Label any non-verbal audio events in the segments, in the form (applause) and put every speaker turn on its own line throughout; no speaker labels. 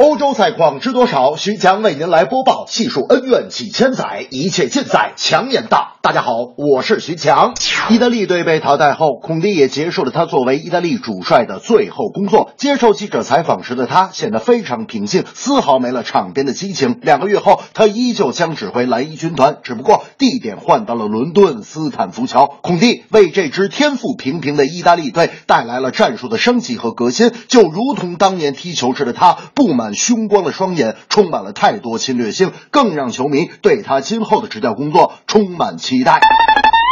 欧洲赛况知多少？徐强为您来播报。细数恩怨几千载，一切尽在强言道。大家好，我是徐强。意大利队被淘汰后，孔蒂也结束了他作为意大利主帅的最后工作。接受记者采访时的他显得非常平静，丝毫没了场边的激情。两个月后，他依旧将指挥蓝衣军团，只不过地点换到了伦敦斯坦福桥。孔蒂为这支天赋平平的意大利队带来了战术的升级和革新，就如同当年踢球时的他布满。凶光的双眼充满了太多侵略性，更让球迷对他今后的执教工作充满期待。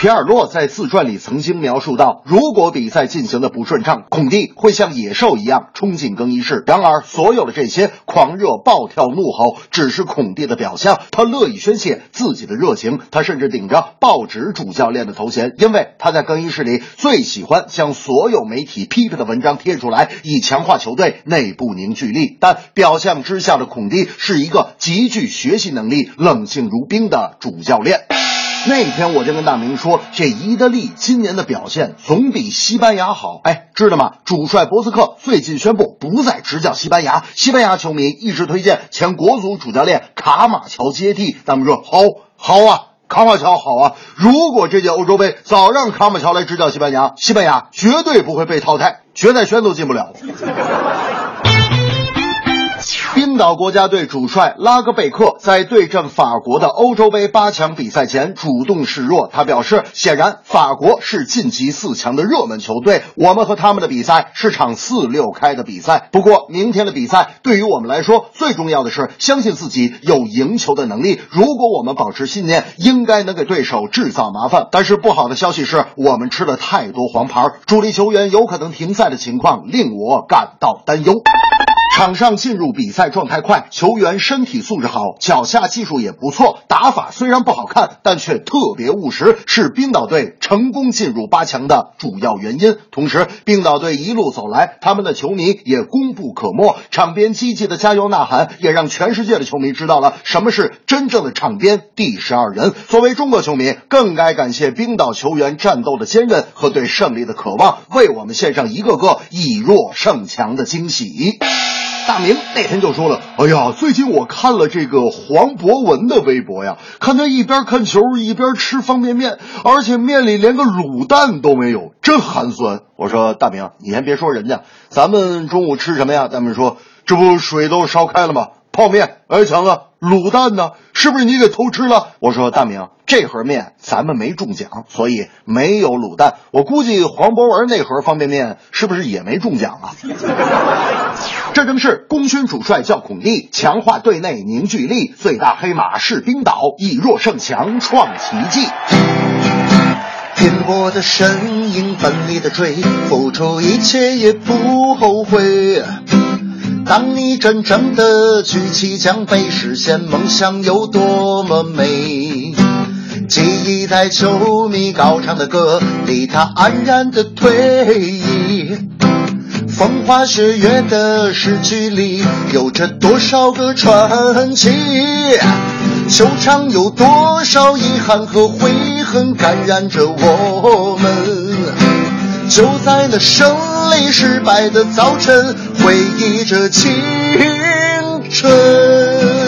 皮尔洛在自传里曾经描述到，如果比赛进行的不顺畅，孔蒂会像野兽一样冲进更衣室。然而，所有的这些狂热、暴跳、怒吼，只是孔蒂的表象。他乐意宣泄自己的热情，他甚至顶着报纸主教练的头衔，因为他在更衣室里最喜欢将所有媒体批评的文章贴出来，以强化球队内部凝聚力。但表象之下的孔蒂是一个极具学习能力、冷静如冰的主教练。那天我就跟大明说，这意大利今年的表现总比西班牙好。哎，知道吗？主帅博斯克最近宣布不再执教西班牙，西班牙球迷一直推荐前国足主教练卡马乔接替。咱们说好，好啊，卡马乔好啊。如果这届欧洲杯早让卡马乔来执教西班牙，西班牙绝对不会被淘汰，决赛圈都进不了。冰岛国家队主帅拉格贝克在对阵法国的欧洲杯八强比赛前主动示弱。他表示，显然法国是晋级四强的热门球队，我们和他们的比赛是场四六开的比赛。不过，明天的比赛对于我们来说，最重要的是相信自己有赢球的能力。如果我们保持信念，应该能给对手制造麻烦。但是不好的消息是我们吃了太多黄牌，主力球员有可能停赛的情况令我感到担忧。场上进入比赛状态快，球员身体素质好，脚下技术也不错，打法虽然不好看，但却特别务实，是冰岛队成功进入八强的主要原因。同时，冰岛队一路走来，他们的球迷也功不可没，场边积极的加油呐喊，也让全世界的球迷知道了什么是真正的场边第十二人。作为中国球迷，更该感谢冰岛球员战斗的坚韧和对胜利的渴望，为我们献上一个个以弱胜强的惊喜。大明那天就说了：“哎呀，最近我看了这个黄博文的微博呀，看他一边看球一边吃方便面，而且面里连个卤蛋都没有，真寒酸。”我说：“大明，你先别说人家，咱们中午吃什么呀？”咱们说：“这不水都烧开了吗？泡面。”哎，强子，卤蛋呢？是不是你给偷吃了？我说：“大明，这盒面咱们没中奖，所以没有卤蛋。我估计黄博文那盒方便面是不是也没中奖啊？” (laughs) 这正是功勋主帅叫孔蒂，强化队内凝聚力，最大黑马是冰岛，以弱胜强创奇迹。
拼搏的身影，奋力的追，付出一切也不后悔。当你真正的举起奖杯，实现梦想有多么美？记一代球迷高唱的歌，离他安然的退役。风花雪月的诗句里，有着多少个传奇？球场有多少遗憾和悔恨感染着我们？就在那胜利失败的早晨，回忆着青春。